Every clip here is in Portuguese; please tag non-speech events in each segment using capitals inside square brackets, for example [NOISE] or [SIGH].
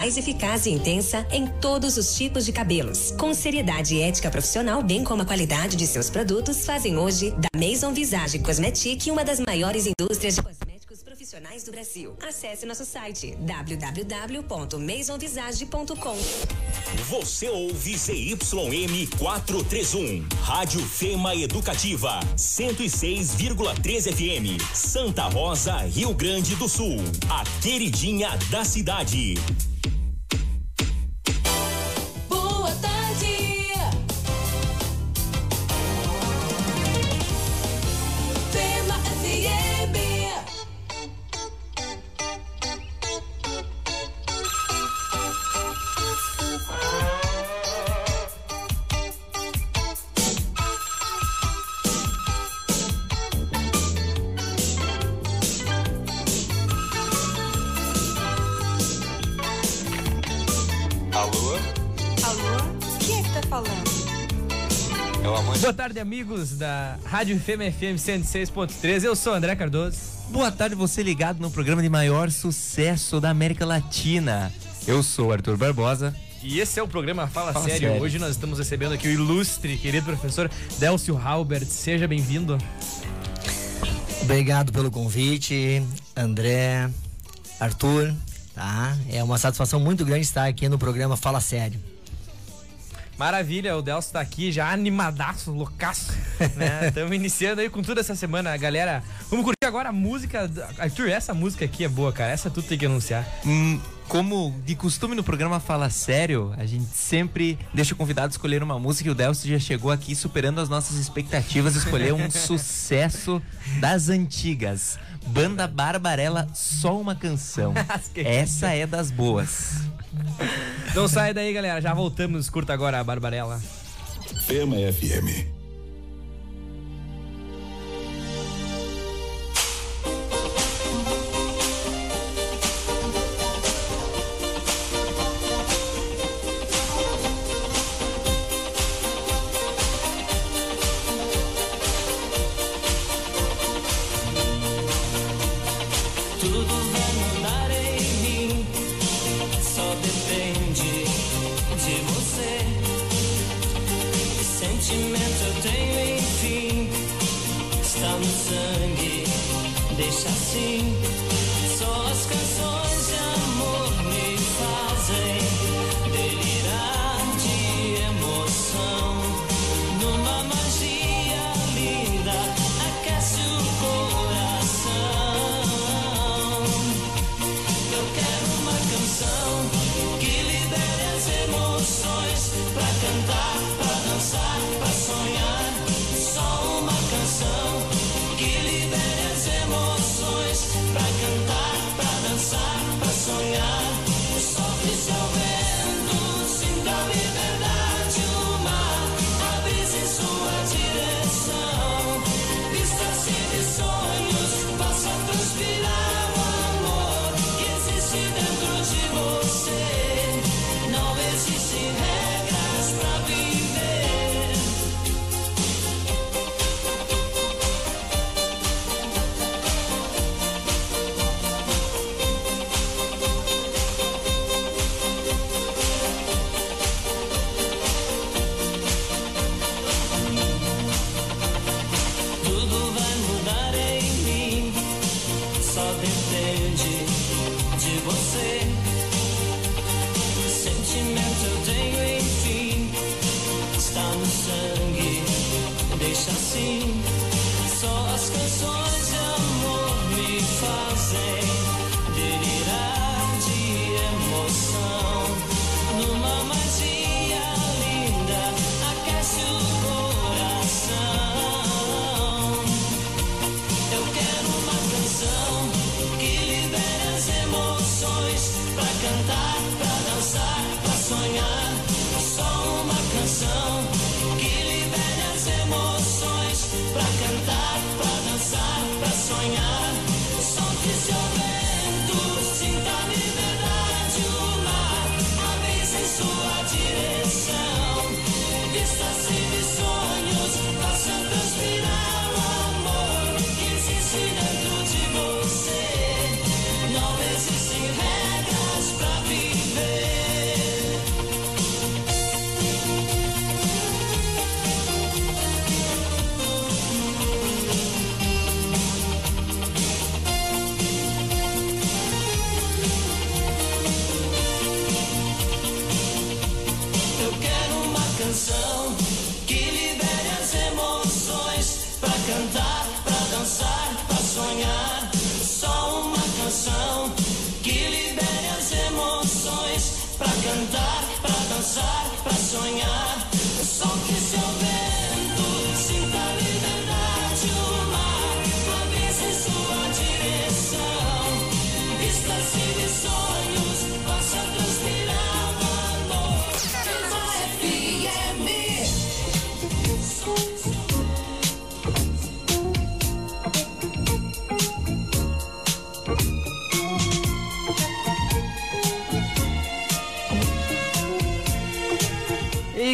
mais eficaz e intensa em todos os tipos de cabelos. Com seriedade e ética profissional, bem como a qualidade de seus produtos, fazem hoje da Maison Visage Cosmetic uma das maiores indústrias de cosméticos profissionais do Brasil. Acesse nosso site www.maisonvisage.com. Você ouve ZYM 431, Rádio Fema Educativa, 106,3 FM, Santa Rosa, Rio Grande do Sul. A queridinha da cidade. Tarde, amigos da Rádio FM FM 106.3. Eu sou André Cardoso. Boa tarde, você ligado no programa de maior sucesso da América Latina. Eu sou Arthur Barbosa. E esse é o programa Fala, Fala Sério. Sério. Hoje nós estamos recebendo aqui o ilustre, querido professor Delcio Halbert. Seja bem-vindo. Obrigado pelo convite, André, Arthur, tá? É uma satisfação muito grande estar aqui no programa Fala Sério. Maravilha, o Delcio tá aqui já animadaço, loucaço, né? [LAUGHS] Estamos iniciando aí com tudo essa semana, galera. Vamos curtir agora a música. Arthur, essa música aqui é boa, cara. Essa tu tem que anunciar. Hum, como de costume no programa Fala Sério, a gente sempre deixa o convidado escolher uma música e o Delcio já chegou aqui superando as nossas expectativas, escolheu um [LAUGHS] sucesso das antigas. Banda Barbarella, só uma canção. [LAUGHS] Essa é das boas. Não sai daí, galera. Já voltamos. Curta agora a Barbarella. Fema FM.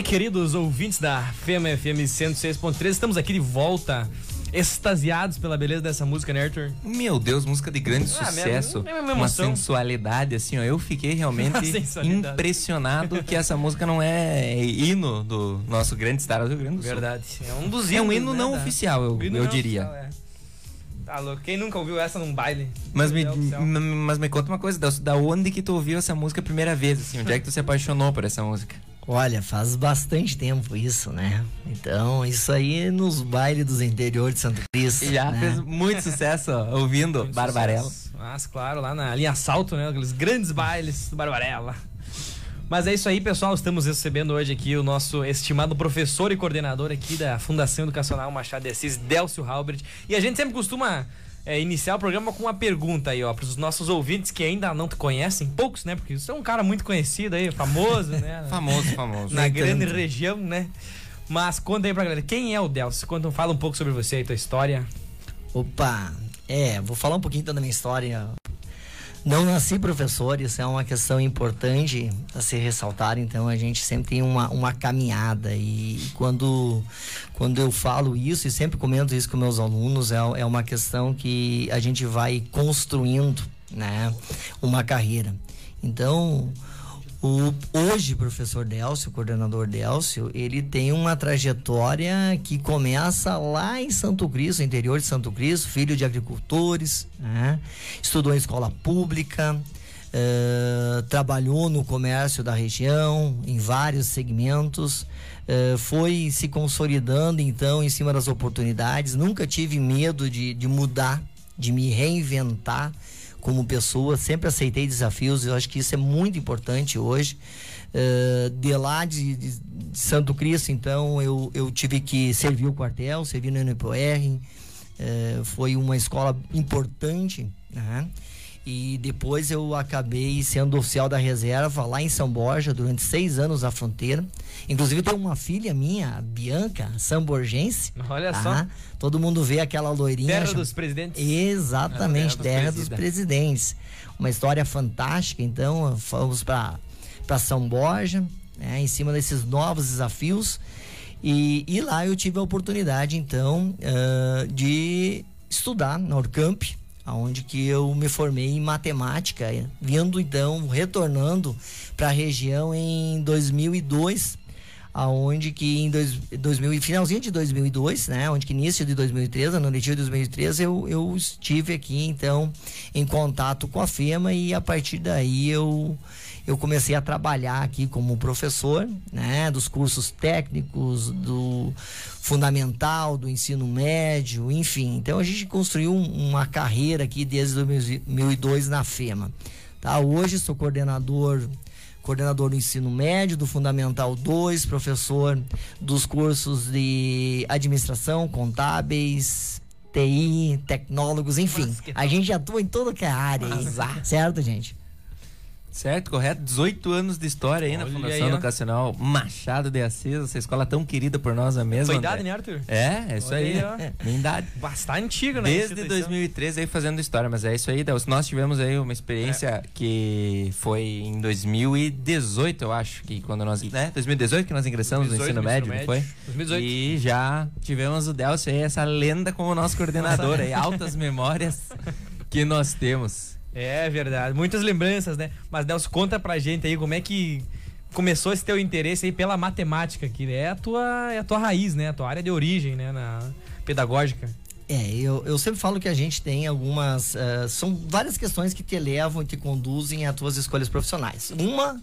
Queridos ouvintes da FEMA FM 106.3, estamos aqui de volta, extasiados pela beleza dessa música, né, Arthur? Meu Deus, música de grande Ah, minha- sucesso. minha- minha uma emoção. sensualidade, assim, ó. Eu fiquei [LAUGHS] realmente Uma impressionado que essa música não é hino do nosso grande estado do Rio Grande do Sul. Verdade. É um dos É um hino né, não da- oficial, eu, hino eu não diria. oficial, é. Tá louco. Quem nunca ouviu essa num baile? Mas me, mas me conta uma coisa, Delcio, da onde que tu ouviu essa música a primeira vez, assim? Onde é que tu se apaixonou por essa música? Olha, faz bastante tempo isso, né? Então, isso aí nos bailes dos interiores de Santo Cristo. Já né? fez muito sucesso ó, ouvindo Muito Barbarella. sucesso. Mas, claro, lá na linha Assalto, né? Aqueles grandes bailes do Barbarella. Mas é isso aí, pessoal. Estamos recebendo hoje aqui o nosso estimado professor e coordenador aqui da Fundação Educacional Machado de Assis, Delcio Halbert. E a gente sempre costuma é, iniciar o programa com uma pergunta aí, ó, para os nossos ouvintes que ainda não te conhecem, poucos, né? Porque você é um cara muito conhecido aí, famoso, né? [LAUGHS] Famoso, famoso. na grande região, né? Mas conta aí pra galera, quem é o Delcio? Conta, fala um pouco sobre você e tua história. Opa, é, vou falar um pouquinho então da minha história. Não nasci professor, isso é uma questão importante a ser ressaltada, então a gente sempre tem uma, uma caminhada e quando, quando eu falo isso e sempre comento isso com meus alunos, é, é uma questão que a gente vai construindo, né, uma carreira. Então, o, hoje, professor Delcio, coordenador Delcio, ele tem uma trajetória que começa lá em Santo Cristo, interior de Santo Cristo, filho de agricultores, né? estudou em escola pública, eh, trabalhou no comércio da região, em vários segmentos, eh, foi se consolidando então em cima das oportunidades, nunca tive medo de, de mudar, de me reinventar como pessoa, sempre aceitei desafios, eu acho que isso é muito importante hoje. Eh, de lá de, de- Santo Cristo, então, eu, eu tive que servir o quartel, servir no NPOR, eh, foi uma escola importante, né? E depois eu acabei sendo oficial da reserva lá em São Borja durante seis anos na fronteira. Inclusive tem uma filha minha, Bianca, samborgense. Olha tá? só. Todo mundo vê aquela loirinha. Terra chama- dos presidentes. Exatamente, Terra dos terra dos presida. presidentes. Uma história fantástica, então fomos para São Borja, né, em cima desses novos desafios. E, e lá eu tive a oportunidade, então, ah, de estudar na Orcamp, aonde que eu me formei em matemática, vindo então, retornando para a região em 2002 aonde que em dois, 2000 e finalzinho de 2002, né, onde que início de 2003, ano letivo de 2003, eu, eu estive aqui então em contato com a FEMA e a partir daí eu eu comecei a trabalhar aqui como professor, né, dos cursos técnicos, do fundamental, do ensino médio, enfim. Então a gente construiu um- uma carreira aqui desde 2002 na FEMA. Tá? Hoje sou coordenador coordenador do ensino médio, do Fundamental 2, professor dos cursos de administração, contábeis, TI, tecnólogos, enfim. A gente atua em toda que é área aí, certo, gente? Certo, correto. 18 anos de história aí na Olha Fundação aí. Educacional Machado de Assis, essa escola tão querida por nós a mesma. André. idade, né, Arthur? É, é isso Olha aí. aí. É, minha idade. Bastante antigo, né? Desde instituição. 2013 aí fazendo história, mas é isso aí. Nós tivemos aí uma experiência É. que foi em 2018, eu acho, que quando nós, né? 2018 que nós ingressamos 2018 no ensino no médio, ensino não foi? médio. 2018. E já tivemos o Delcio aí, essa lenda como nosso coordenador aí, altas memórias que nós temos. É verdade. Muitas lembranças, né? Mas, Nelson, conta pra gente aí como é que começou esse teu interesse aí pela matemática, que é a tua, é a tua raiz, né? A tua área de origem, né? Na pedagógica. É, eu, eu sempre falo que a gente tem algumas. eh, são várias questões que te levam e te conduzem às tuas escolhas profissionais. Uma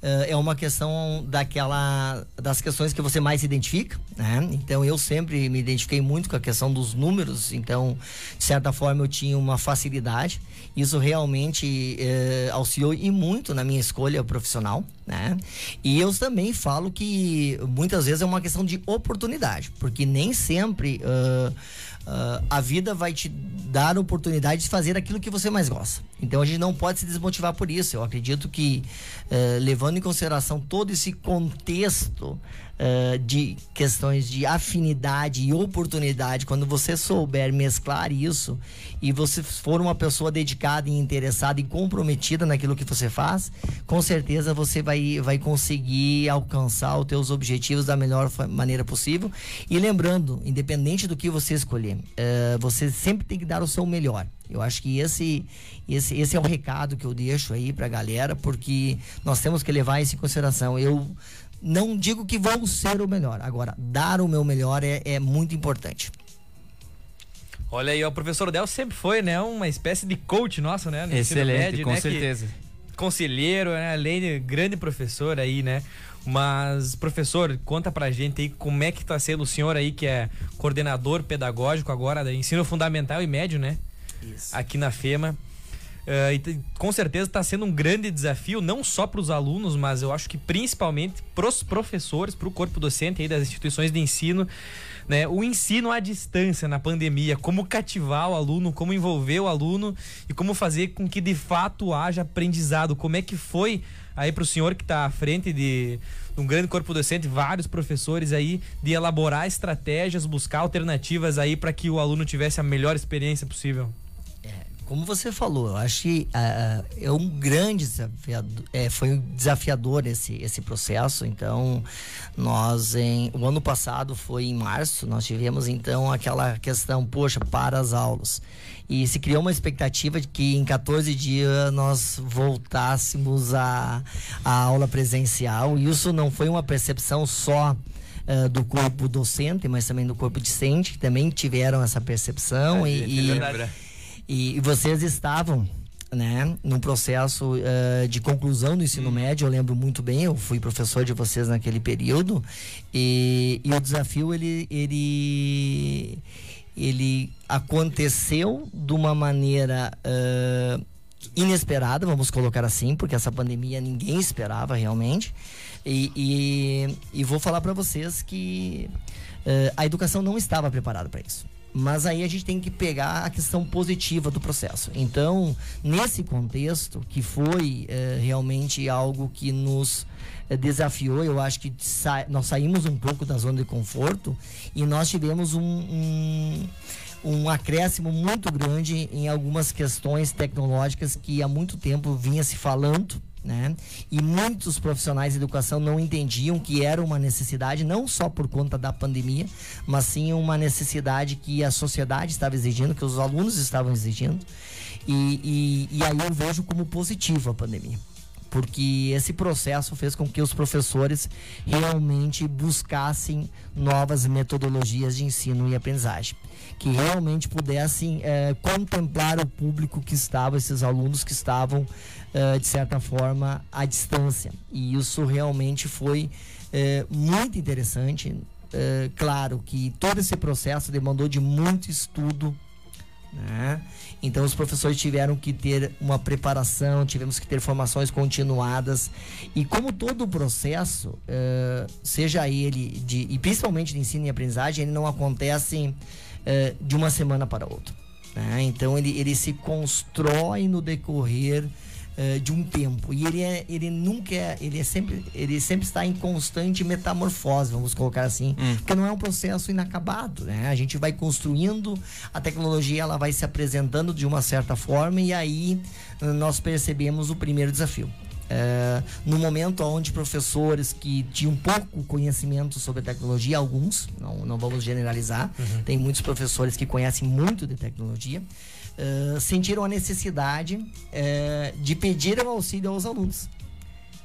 eh, é uma questão daquela das questões que você mais se identifica, né? Então eu sempre me identifiquei muito com a questão dos números, então de certa forma eu tinha uma facilidade. Isso realmente eh, auxiliou e muito na minha escolha profissional, né? E eu também falo que muitas vezes é uma questão de oportunidade, porque nem sempre ah, ah, a vida vai te dar oportunidade de fazer aquilo que você mais gosta. Então a gente não pode se desmotivar por isso. Eu acredito que, eh, levando em consideração todo esse contexto eh, de questões de afinidade e oportunidade, quando você souber mesclar isso e você for uma pessoa dedicada e interessada e comprometida naquilo que você faz, com certeza você vai, vai conseguir alcançar os teus objetivos da melhor maneira possível. E lembrando, independente do que você escolher, eh, você sempre tem que dar o seu melhor. Eu acho que esse, esse, esse é o recado que eu deixo aí pra galera, porque nós temos que levar isso em consideração. Eu não digo que vou ser o melhor, agora, dar o meu melhor é, é muito importante. Olha aí, ó, o professor Del sempre foi, né, uma espécie de coach nosso, né? no Excelente, médio, com né, que- certeza. conselheiro, né? Além de grande professor aí, né? Mas, professor, conta pra gente aí como é que tá sendo o senhor aí, que é coordenador pedagógico agora do ensino fundamental e médio, né? Isso. Aqui na FEMA. Eh, e com certeza está sendo um grande desafio, não só para os alunos, mas eu acho que principalmente para os professores, para o corpo docente aí das instituições de ensino, né? O ensino à distância na pandemia, como cativar o aluno, como envolver o aluno e como fazer com que de fato haja aprendizado. Como é que foi aí para o senhor que está à frente de um grande corpo docente, vários professores aí, de elaborar estratégias, buscar alternativas aí para que o aluno tivesse a melhor experiência possível? Como você falou, eu acho que ah, é um grande desafiador, é, foi um desafiador esse, esse processo. Então, nós em o ano passado foi em março, nós tivemos então aquela questão, poxa, para as aulas. E se criou uma expectativa de que em 14 dias nós voltássemos à, aula presencial. E isso não foi uma percepção só eh, do corpo docente, mas também do corpo discente, que também tiveram essa percepção. A e, gente e- vocês estavam, né, num processo eh, de conclusão do ensino médio, eu lembro muito bem, eu fui professor de vocês naquele período, e, e o desafio, ele, ele, ele aconteceu de uma maneira eh, inesperada, vamos colocar assim, porque essa pandemia ninguém esperava realmente, e, e, e vou falar para vocês que eh, a educação não estava preparada para isso. Mas aí a gente tem que pegar a questão positiva do processo. Então, nesse contexto, que foi eh, realmente algo que nos eh, desafiou, eu acho que sa- nós saímos um pouco da zona de conforto e nós tivemos um, um, um acréscimo muito grande em algumas questões tecnológicas que há muito tempo vinha se falando né? E muitos profissionais de educação não entendiam que era uma necessidade, não só por conta da pandemia, mas sim uma necessidade que a sociedade estava exigindo, que os alunos estavam exigindo. E, e, e aí eu vejo como positivo a pandemia. Porque esse processo fez com que os professores realmente buscassem novas metodologias de ensino e aprendizagem. Que realmente pudessem eh, contemplar o público que estava, esses alunos que estavam eh, de certa forma, à distância. E isso realmente foi eh, muito interessante. Eh, claro que todo esse processo demandou de muito estudo. Né? Então, os professores tiveram que ter uma preparação, tivemos que ter formações continuadas. E como todo o processo, eh, seja ele, de, e principalmente de ensino e aprendizagem, ele não acontece eh, de uma semana para outra. né? Então, ele, ele se constrói no decorrer eh, de um tempo e ele é ele nunca é, ele é sempre ele sempre está em constante metamorfose vamos colocar assim porque não é um processo inacabado né a gente vai construindo a tecnologia ela vai se apresentando de uma certa forma e aí nós percebemos o primeiro desafio é, no momento onde professores que tinham pouco conhecimento sobre tecnologia, alguns, não, não vamos generalizar, tem muitos professores que conhecem muito de tecnologia, é, sentiram a necessidade é, de pedir o auxílio aos alunos,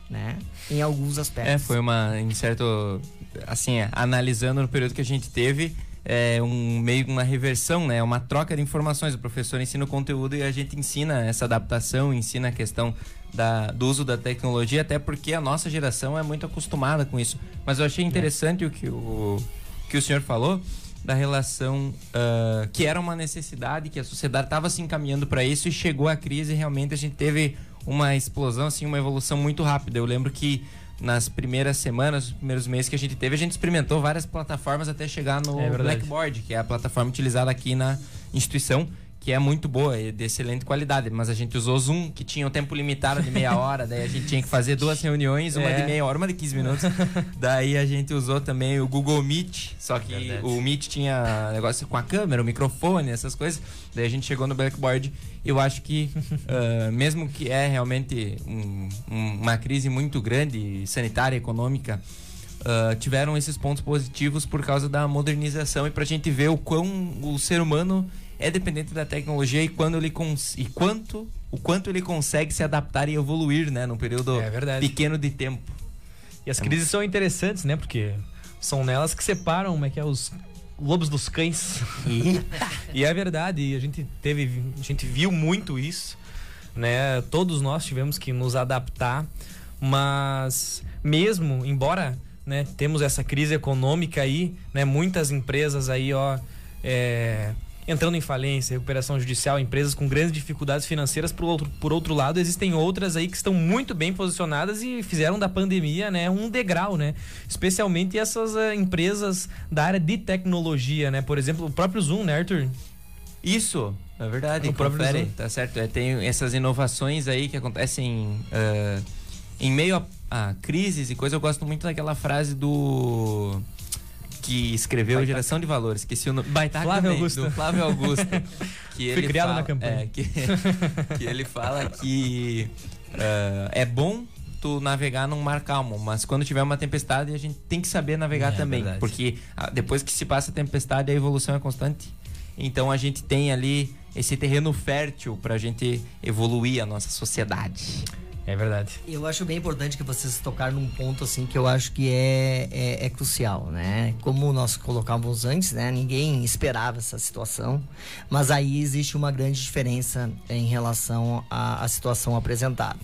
né? Em alguns aspectos. É, foi uma, em certo, assim, é, analisando no período que a gente teve, é um meio uma reversão, né? Uma troca de informações. O professor ensina o conteúdo e a gente ensina essa adaptação, ensina a questão da, do uso da tecnologia, até porque a nossa geração é muito acostumada com isso. Mas eu achei interessante o que o, que o senhor falou da relação ah, que era uma necessidade, que a sociedade estava se encaminhando para isso e chegou a crise e realmente a gente teve uma explosão, assim, uma evolução muito rápida. Eu lembro que nas primeiras semanas, nos primeiros meses que a gente teve, a gente experimentou várias plataformas até chegar no É. Blackboard, que é a plataforma utilizada aqui na instituição, que é muito boa e de excelente qualidade. Mas a gente usou Zoom, que tinha um tempo limitado de meia hora, daí a gente tinha que fazer duas reuniões, uma É. de meia hora, uma de 15 minutos. daí a gente usou também o Google Meet, só que Verdade. o Meet tinha negócio com a câmera, o microfone, essas coisas. Daí a gente chegou no Blackboard. Eu acho que, [LAUGHS] ah, mesmo que é realmente um- um- uma crise muito grande, sanitária, econômica, ah, tiveram esses pontos positivos por causa da modernização e pra gente ver o quão o ser humano é dependente da tecnologia e quando ele cons e quanto o quanto ele consegue se adaptar e evoluir, né, num período É pequeno de tempo. E as crises são interessantes, né? Porque são nelas que separam como é que é os lobos dos cães. [LAUGHS] e é verdade, e a gente teve, a gente viu muito isso, né? Todos nós tivemos que nos adaptar, mas mesmo embora, né, temos essa crise econômica aí, né, muitas empresas aí, ó, é, entrando em falência, recuperação judicial, empresas com grandes dificuldades financeiras. Por outro, por outro lado, existem outras aí que estão muito bem posicionadas e fizeram da pandemia né, um degrau, né? Especialmente essas eh, empresas da área de tecnologia, né? Por exemplo, o próprio Zoom, né, Arthur? Isso, é verdade. O próprio confere, Zoom. tá certo. É, tem essas inovações aí que acontecem ah, em meio a, a crises e coisa. Eu gosto muito daquela frase do que escreveu Geração de Valores, esqueci o nome. Baitaca Flávio também, Augusto. Flávio Augusto. que Fui criado fala, na campanha. É, que, que ele fala que ah, é bom tu navegar num mar calmo, mas quando tiver uma tempestade a gente tem que saber navegar É, também, verdade. porque ah, depois que se passa a tempestade a evolução é constante. Então a gente tem ali esse terreno fértil pra gente evoluir a nossa sociedade. É verdade. Eu acho bem importante que vocês tocaram num ponto assim que eu acho que é, é, é crucial, né? Como nós colocávamos antes, né? Ninguém esperava essa situação, mas aí existe uma grande diferença em relação à, à situação apresentada.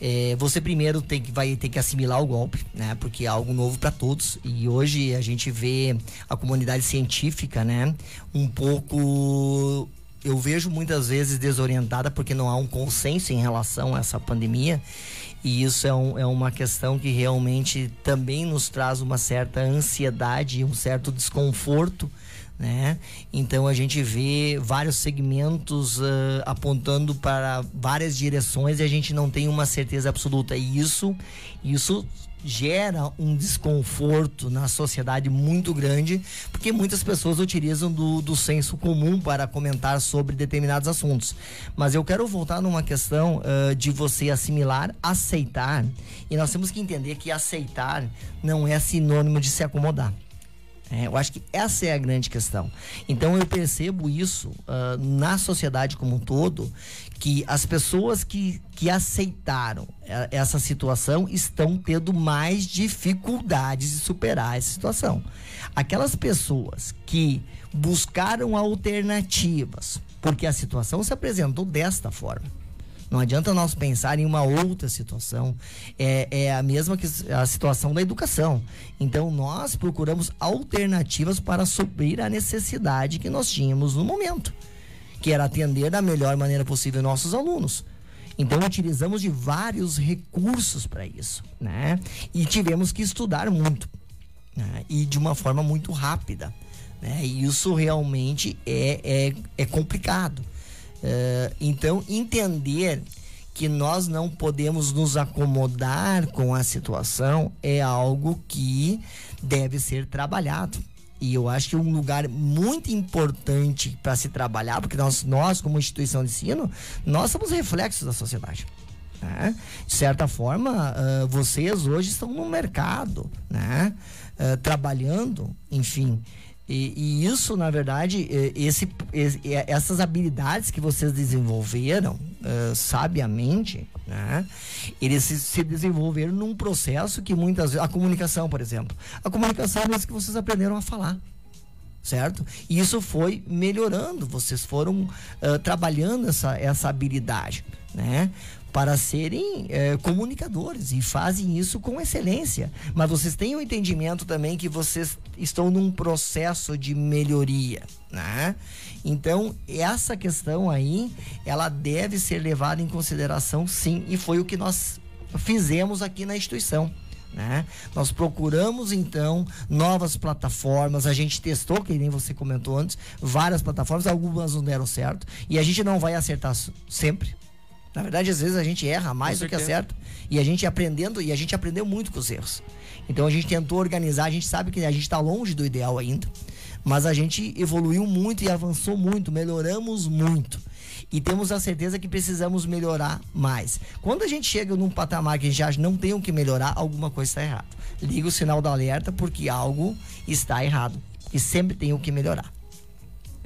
É, você primeiro tem que, vai ter que assimilar o golpe, né? Porque é algo novo para todos. E hoje a gente vê a comunidade científica, né? Um pouco eu vejo muitas vezes desorientada porque não há um consenso em relação a essa pandemia. E isso é, um- é uma questão que realmente também nos traz uma certa ansiedade e um certo desconforto. Né? Então a gente vê vários segmentos ah, apontando para várias direções e a gente não tem uma certeza absoluta. E isso, isso gera um desconforto na sociedade muito grande, porque muitas pessoas utilizam do, do senso comum para comentar sobre determinados assuntos. Mas eu quero voltar numa questão ah, de você assimilar, aceitar, e nós temos que entender que aceitar não é sinônimo de se acomodar. É, eu acho que essa é a grande questão. Então eu percebo isso ah, na sociedade como um todo, que as pessoas que, que aceitaram eh, essa situação estão tendo mais dificuldades de superar essa situação. Aquelas pessoas que buscaram alternativas, porque a situação se apresentou desta forma. Não adianta nós pensar em uma outra situação. É, é a mesma que a situação da educação. Então, nós procuramos alternativas para suprir a necessidade que nós tínhamos no momento, que era atender da melhor maneira possível nossos alunos. Então, utilizamos de vários recursos para isso, né? E tivemos que estudar muito né? e de uma forma muito rápida. Né? E isso realmente é, é, é complicado. Eh, então, entender que nós não podemos nos acomodar com a situação é algo que deve ser trabalhado. E eu acho que um lugar muito importante para se trabalhar, porque nós, nós, como instituição de ensino, nós somos reflexos da sociedade. né? De certa forma, ah, vocês hoje estão no mercado, né? Ah, trabalhando, enfim. E, e isso, na verdade, eh, esse, esse- eh, essas habilidades que vocês desenvolveram ah, sabiamente, né? Eles se, se desenvolveram num processo que muitas vezes. A comunicação, por exemplo. A comunicação é isso que vocês aprenderam a falar certo? E isso foi melhorando, vocês foram ah, trabalhando essa, essa habilidade, né? Para serem eh, comunicadores e fazem isso com excelência. Mas vocês têm o entendimento também que vocês estão num processo de melhoria, né? Então, essa questão aí, ela deve ser levada em consideração sim, e foi o que nós fizemos aqui na instituição. Né? Nós procuramos então novas plataformas, a gente testou, que nem você comentou antes, várias plataformas, algumas não deram certo, e a gente não vai acertar sempre. Na verdade, às vezes a gente erra mais Com do que certeza. acerta, e a gente aprendendo, e a gente aprendeu muito com os erros. Então a gente tentou organizar, a gente sabe que a gente está longe do ideal ainda, mas a gente evoluiu muito e avançou muito, melhoramos muito. E temos a certeza que precisamos melhorar mais. Quando a gente chega num patamar que a gente acha que não tem o que melhorar, alguma coisa está errada. Liga o sinal da alerta porque algo está errado. E sempre tem o que melhorar.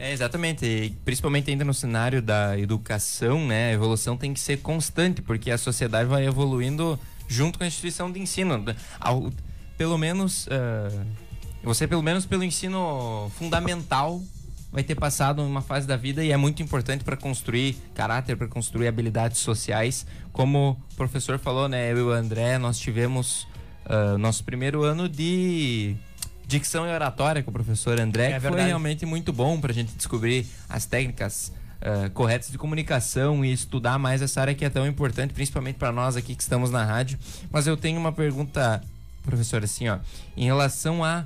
É, exatamente. E principalmente ainda no cenário da educação, né? A evolução tem que ser constante, porque a sociedade vai evoluindo junto com a instituição de ensino. Ao- pelo menos, ah, você pelo menos pelo ensino fundamental vai ter passado uma fase da vida e é muito importante para construir caráter, para construir habilidades sociais. Como o professor falou, né? Eu e o André, nós tivemos ah, nosso primeiro ano de dicção e oratória com o professor André, É que foi realmente muito bom para a gente descobrir as técnicas ah, corretas de comunicação e estudar mais essa área que é tão importante, principalmente para nós aqui que estamos na rádio. Mas eu tenho uma pergunta, professor, assim, ó, em relação a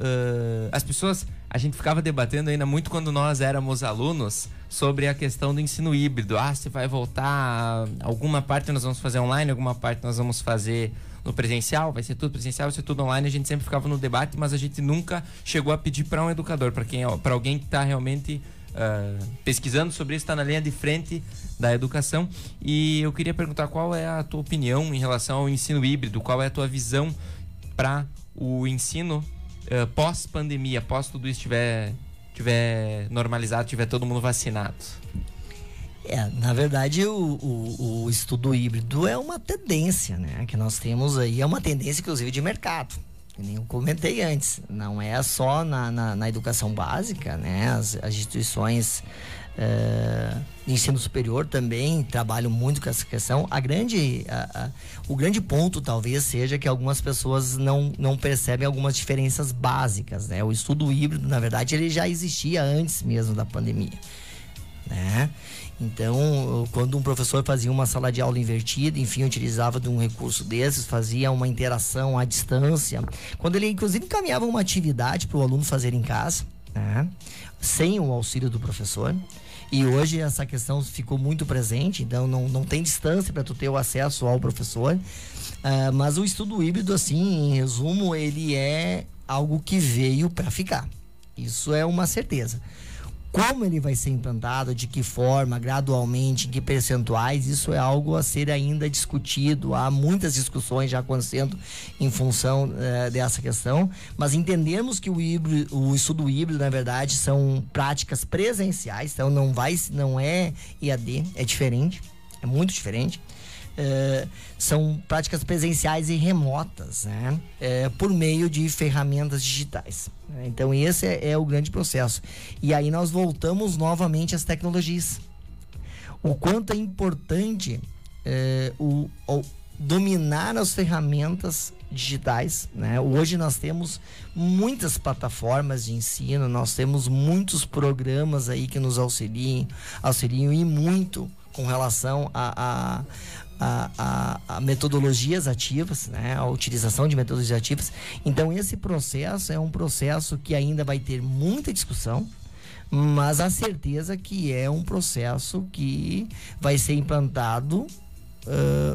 ah, as pessoas, a gente ficava debatendo ainda muito quando nós éramos alunos sobre a questão do ensino híbrido. Ah, se vai voltar, alguma parte nós vamos fazer online, alguma parte nós vamos fazer no presencial, vai ser tudo presencial, vai ser tudo online. A gente sempre ficava no debate, mas a gente nunca chegou a pedir para um educador, para quem, para alguém que está realmente ah, pesquisando sobre isso, está na linha de frente da educação. E eu queria perguntar qual é a tua opinião em relação ao ensino híbrido, qual é a tua visão para o ensino eh, pós-pandemia, pós tudo isso tiver, tiver normalizado, tiver todo mundo vacinado. É, na verdade, o, o, o estudo híbrido é uma tendência, né? Que nós temos aí, é uma tendência, inclusive, de mercado. Que nem eu comentei antes. Não é só na, na, na educação básica, né? As, as instituições de ensino superior também trabalham muito com essa questão. A grande, a- a- o grande ponto talvez seja que algumas pessoas não, não percebem algumas diferenças básicas, né? O estudo híbrido, na verdade, ele já existia antes mesmo da pandemia né? Então, quando um professor fazia uma sala de aula invertida, enfim, utilizava de um recurso desses, fazia uma interação à distância, quando ele inclusive encaminhava uma atividade para o aluno fazer em casa, né? sem o auxílio do professor. E hoje essa questão ficou muito presente, então não, não tem distância para tu ter o acesso ao professor. Ah, mas o estudo híbrido, assim, em resumo, ele é algo que veio para ficar. Isso é uma certeza. Como ele vai ser implantado, de que forma, gradualmente, em que percentuais, isso é algo a ser ainda discutido. Há muitas discussões já acontecendo em função eh, dessa questão, mas entendemos que o, híbrido, o estudo híbrido, na verdade, são práticas presenciais, então não vai, não é EAD, é diferente, é muito diferente. Eh, são práticas presenciais e remotas, né? Eh, por meio de ferramentas digitais. né? Então esse é, é o grande processo. E aí nós voltamos novamente às tecnologias. O quanto é importante eh, o, o dominar as ferramentas digitais, né? Hoje nós temos muitas plataformas de ensino, nós temos muitos programas aí que nos auxiliam, auxiliam e muito com relação a, a a, a- metodologias ativas, né? a utilização de metodologias ativas. Então, esse processo é um processo que ainda vai ter muita discussão, mas a certeza que é um processo que vai ser implantado ah,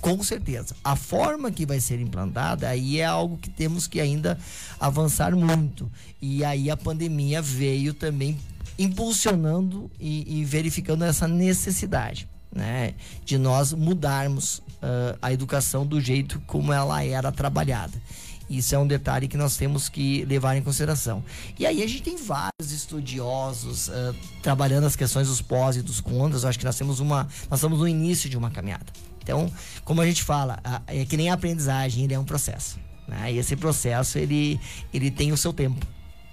com certeza. A forma que vai ser implantada aí é algo que temos que ainda avançar muito. E aí a pandemia veio também impulsionando e, e verificando essa necessidade. Né, de nós mudarmos ah, a educação do jeito como ela era trabalhada. Isso é um detalhe que nós temos que levar em consideração. E aí a gente tem vários estudiosos ah, trabalhando as questões dos pós e dos contras. Eu acho que nós temos uma, nós estamos no início de uma caminhada. Então, como a gente fala, a- é que nem a aprendizagem, ele é um processo. Né? E esse processo ele, ele tem o seu tempo.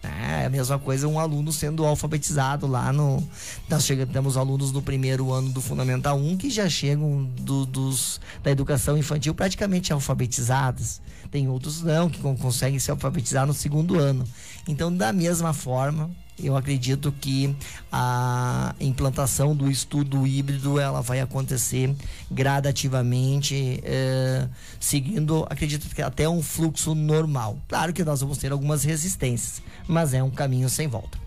É a mesma coisa um aluno sendo alfabetizado lá no. Nós chegamos, temos alunos no primeiro ano do Fundamental 1 que já chegam do, dos, da educação infantil praticamente alfabetizados. Tem outros não, que con- conseguem se alfabetizar no segundo ano. Então, da mesma forma, eu acredito que a implantação do estudo híbrido ela vai acontecer gradativamente, eh, seguindo, acredito que até um fluxo normal. Claro que nós vamos ter algumas resistências, mas é um caminho sem volta.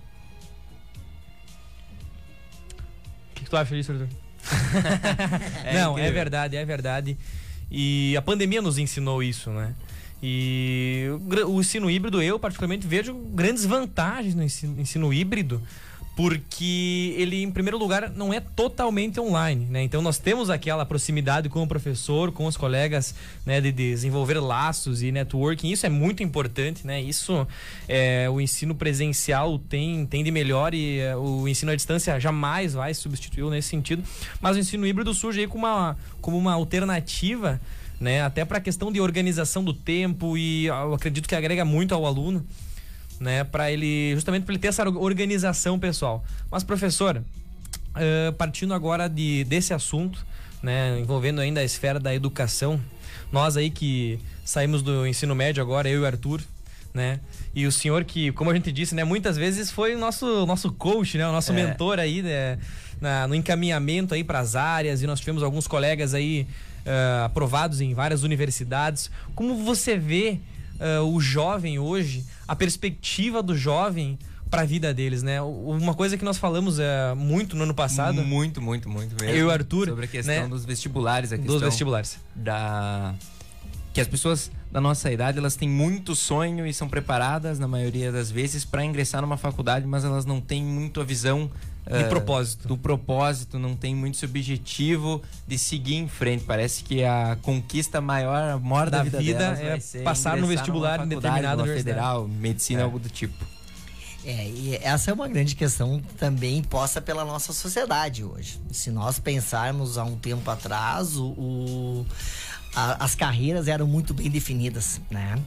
O que, que tu acha disso, Arthur? [LAUGHS] É Não, é incrível. verdade, é verdade. E a pandemia nos ensinou isso, né? E o ensino híbrido, eu particularmente vejo grandes vantagens no ensino, ensino híbrido, porque ele, em primeiro lugar, não é totalmente online, né? Então nós temos aquela proximidade com o professor, com os colegas, né? De desenvolver laços e networking, isso é muito importante, né? Isso é, o ensino presencial tem, tem de melhor e é, o ensino à distância jamais vai substituir nesse sentido, mas o ensino híbrido surge aí como uma, como uma alternativa né? Até para a questão de organização do tempo e eu acredito que agrega muito ao aluno, né? Para ele justamente para ele ter essa organização pessoal. Mas professor, eh, partindo agora de desse assunto, né? Envolvendo ainda a esfera da educação, nós aí que saímos do ensino médio agora, eu e o Arthur, né? E o senhor que, como a gente disse, né, muitas vezes foi o nosso nosso coach, né, o nosso É. mentor aí, né, na- no encaminhamento aí para as áreas e nós tivemos alguns colegas aí eh, aprovados em várias universidades. Como você vê eh, o jovem hoje, a perspectiva do jovem para a vida deles, né? Uma coisa que nós falamos eh, muito no ano passado, Muito, muito, muito mesmo. Eu e o Arthur, Sobre a questão né? dos vestibulares, a questão dos vestibulares. da que as pessoas da nossa idade elas têm muito sonho e são preparadas na maioria das vezes para ingressar numa faculdade, mas elas não têm muito a visão De eh, propósito. do propósito, não tem muito esse objetivo de seguir em frente. Parece que a conquista maior, a maior da, Da vida, vida é passar no vestibular em determinada universidade. federal, medicina, É. algo do tipo. É, e essa é uma grande questão também posta pela nossa sociedade hoje. Se nós pensarmos há um tempo atrás, o, o- a- as carreiras eram muito bem definidas, né?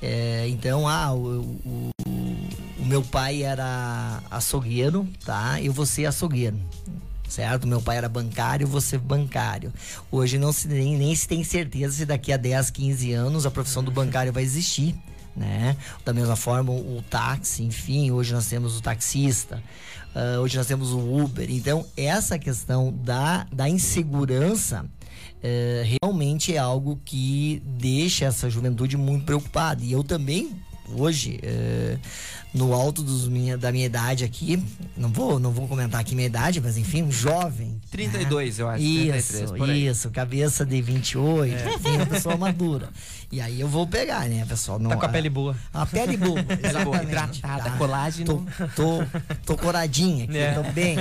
É, então, ah, o, o- meu pai era açougueiro, tá? Vou ser açougueiro. Certo? Meu pai era bancário, ser bancário. Hoje não se nem, nem se tem certeza se daqui a 10, 15 anos a profissão do bancário vai existir né? Da mesma forma, o, o táxi, enfim, hoje nós temos o taxista, ah, hoje nós temos o Uber. Então, essa questão da, da insegurança eh, realmente é algo que deixa essa juventude muito preocupada. E eu também, hoje, eh, no alto dos minha, da minha idade aqui, não vou, não vou comentar aqui minha idade, mas enfim, um jovem. 32, eu acho. Isso, 33, por aí. isso, cabeça de 28, enfim, uma pessoa madura. E aí eu vou pegar, né, pessoal? Não, Tá com a pele boa. A [LAUGHS] pele boa, exatamente. hidratada, Tá. colágeno. Tô, tô, tô coradinha aqui, É. tô bem.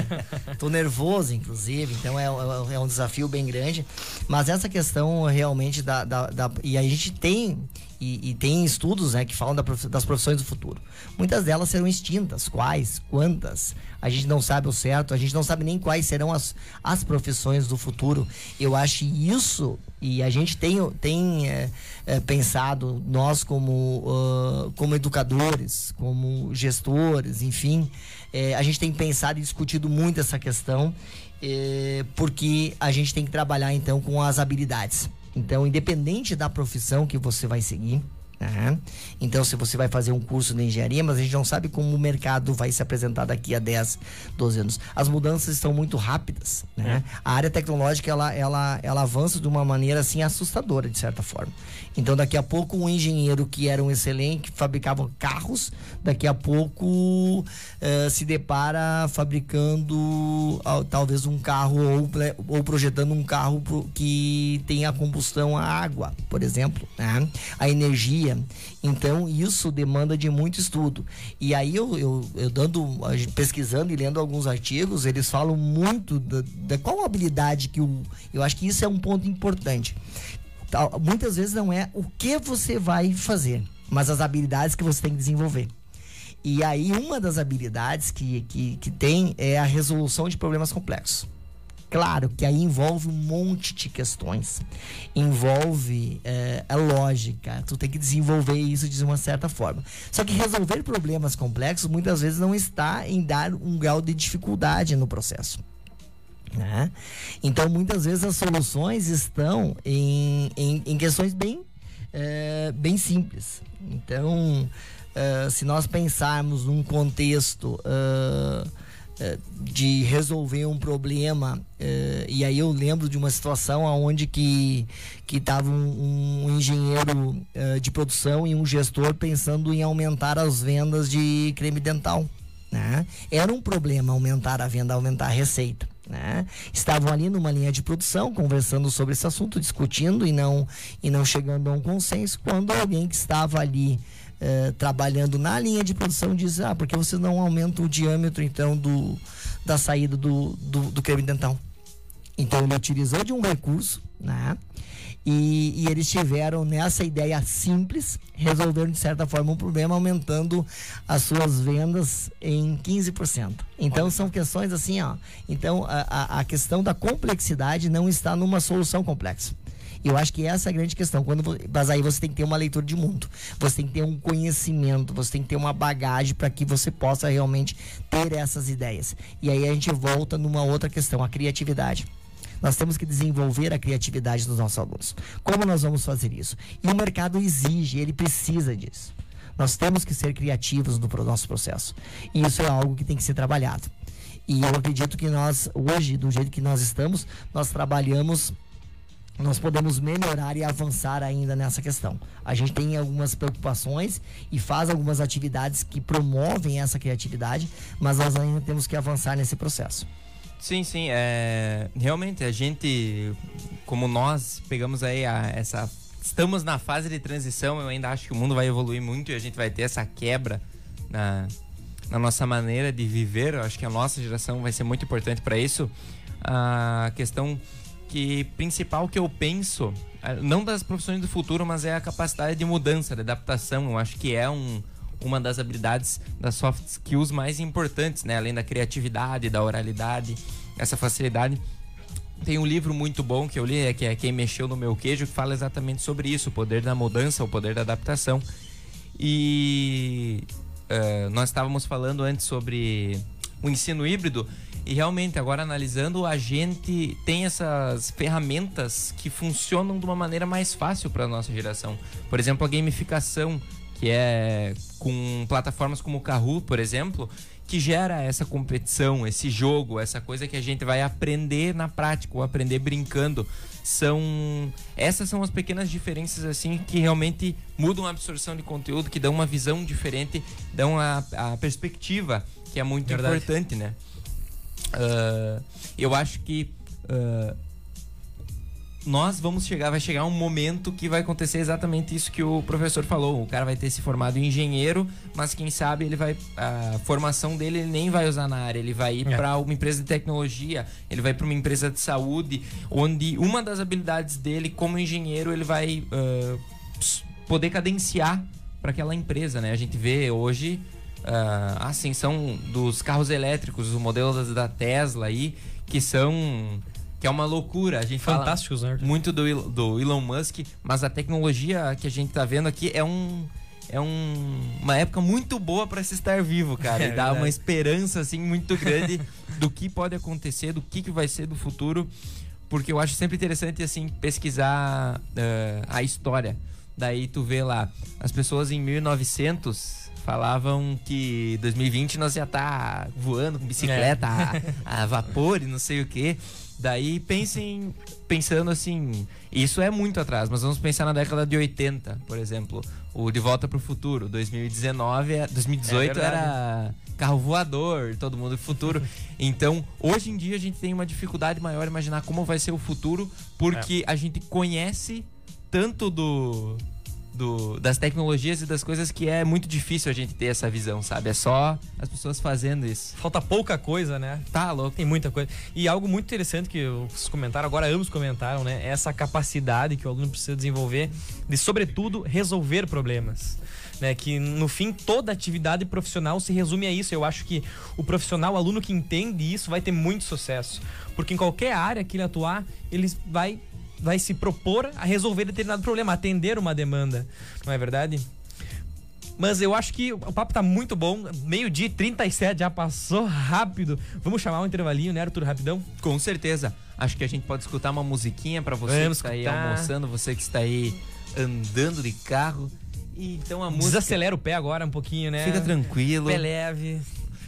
Tô nervoso, inclusive, então é, é- é um desafio bem grande. Mas essa questão realmente da. da, da- e a gente tem. E, e tem estudos né, que falam da prof- das profissões do futuro. Muitas delas serão extintas. Quais? Quantas? A gente não sabe o certo, a gente não sabe nem quais serão as, as profissões do futuro. Eu acho isso, e a gente tem, tem é, é, pensado, nós como, ah, como educadores, como gestores, enfim, é, a gente tem pensado e discutido muito essa questão, porque a gente tem que trabalhar então com as habilidades. Então, independente da profissão que você vai seguir, né? Então, se você vai fazer um curso de engenharia, mas a gente não sabe como o mercado vai se apresentar daqui a 10, 12 anos. As mudanças estão muito rápidas, né? A área tecnológica, ela, ela, ela avança de uma maneira, assim, assustadora, de certa forma. Então, daqui a pouco, um engenheiro que era um excelente, que fabricava carros, daqui a pouco eh, se depara fabricando ah, talvez um carro ou, ple- ou projetando um carro pro- que tenha combustão a água, por exemplo, né? a energia. Então, isso demanda de muito estudo. E aí, eu, eu, eu dando, pesquisando e lendo alguns artigos, eles falam muito da, da qual habilidade que o. Eu acho que isso é um ponto importante. Muitas vezes não é o que você vai fazer, mas as habilidades que você tem que desenvolver. E aí, uma das habilidades que, que, que tem é a resolução de problemas complexos. Claro que aí envolve um monte de questões. Envolve é, a lógica. Tu tem que desenvolver isso de uma certa forma. Só que resolver problemas complexos muitas vezes não está em dar um grau de dificuldade no processo. Né? Então, muitas vezes as soluções estão em, em, em questões bem, é, bem simples. Então, é, se nós pensarmos num contexto de resolver um problema, uh, e aí eu lembro de uma situação onde que que estava um, um, engenheiro de produção e um gestor pensando em aumentar as vendas de creme dental. Né? Era um problema aumentar a venda, aumentar a receita. Né? Estavam ali numa linha de produção, conversando sobre esse assunto, discutindo e não, e não chegando a um consenso, quando alguém que estava ali eh, trabalhando na linha de produção diz, ah, porque você não aumenta o diâmetro então do, da saída do, do, do creme dental. Então ele utilizou de um recurso, né? E, e, eles tiveram nessa ideia simples, resolveram de certa forma um problema, aumentando as suas vendas em 15%. Então são questões assim, ó. Então a, a questão da complexidade não está numa solução complexa. Eu acho que essa é a grande questão. Quando, mas aí você tem que ter uma leitura de mundo. Você tem que ter um conhecimento, você tem que ter uma bagagem para que você possa realmente ter essas ideias. E aí a gente volta numa outra questão, a criatividade. Nós temos que desenvolver a criatividade dos nossos alunos. Como nós vamos fazer isso? E o mercado exige, ele precisa disso. Nós temos que ser criativos no nosso processo. E isso é algo que tem que ser trabalhado. E eu acredito que nós, hoje, do jeito que nós estamos, nós trabalhamos nós podemos melhorar e avançar ainda nessa questão. A gente tem algumas preocupações e faz algumas atividades que promovem essa criatividade, mas nós ainda temos que avançar nesse processo. Sim, sim, é, realmente a gente, como nós pegamos aí a, essa, estamos na fase de transição, eu ainda acho que o mundo vai evoluir muito e a gente vai ter essa quebra na, na nossa maneira de viver. Eu acho que a nossa geração vai ser muito importante para isso. A questão que principal que eu penso, eh, não das profissões do futuro, mas é a capacidade de mudança, de adaptação. Eu acho que é um, uma das habilidades das soft skills mais importantes, né? Além da criatividade, da oralidade, essa facilidade. Tem um livro muito bom que eu li, é que é Quem Mexeu no Meu Queijo, que fala exatamente sobre isso, o poder da mudança, o poder da adaptação. E uh, nós estávamos falando antes sobre o ensino híbrido e realmente, agora analisando, a gente tem essas ferramentas que funcionam de uma maneira mais fácil para a nossa geração. Por exemplo, a gamificação, que é com plataformas como o Kahoot, por exemplo, que gera essa competição, esse jogo, essa coisa que a gente vai aprender na prática, ou aprender brincando. São essas são as pequenas diferenças assim que realmente mudam a absorção de conteúdo, que dão uma visão diferente, dão a, a perspectiva, que é muito Verdade. importante, né? Uh, eu acho que uh, nós vamos chegar, vai chegar um momento que vai acontecer exatamente isso que o professor falou. O cara vai ter se formado em engenheiro, mas quem sabe ele vai a formação dele ele nem vai usar na área, ele vai ir é. para uma empresa de tecnologia, ele vai para uma empresa de saúde, onde uma das habilidades dele como engenheiro ele vai uh, poder cadenciar para aquela empresa, né? A gente vê hoje a ascensão dos carros elétricos, os modelos da Tesla aí, que são que é uma loucura. A gente Fantásticos, fala né? muito do, do Elon Musk, mas a tecnologia que a gente tá vendo aqui é um é um, uma época muito boa para se estar vivo, cara. [LAUGHS] É, e dá uma esperança assim muito grande [LAUGHS] do que pode acontecer, do que, que vai ser do futuro, porque eu acho sempre interessante assim pesquisar uh, a história. Daí tu vê lá as pessoas em 1900 falavam que 2020 nós ia estar tá voando com bicicleta é. a, a, vapor e não sei o que. Daí pensem, pensando assim, isso é muito atrás, mas vamos pensar na década de 80, por exemplo, o De Volta para o Futuro, 2019, 2018 é, é era carro voador, todo mundo futuro. [LAUGHS] Então, hoje em dia a gente tem uma dificuldade maior imaginar como vai ser o futuro, porque é. a gente conhece tanto do do- das tecnologias e das coisas que é muito difícil a gente ter essa visão, sabe? É só as pessoas fazendo isso. Falta pouca coisa, né? Tá louco. Tem muita coisa. E algo muito interessante que vocês comentaram, agora ambos comentaram, né? É essa capacidade que o aluno precisa desenvolver de, sobretudo, resolver problemas. Né, que no fim toda atividade profissional se resume a isso. Eu acho que o profissional, o aluno que entende isso, vai ter muito sucesso. Porque em qualquer área que ele atuar, ele vai, vai se propor a resolver determinado problema, atender uma demanda. Não é verdade? Mas eu acho que o papo tá muito bom. Meio-dia e 37 já passou rápido. Vamos chamar um intervalinho, né, Arthur? Rapidão? Com certeza. Acho que a gente pode escutar uma musiquinha pra você Vamos que está aí almoçando, você que está aí andando de carro. E então a música. Desacelera o pé agora um pouquinho, né? Fica tranquilo. Pé leve.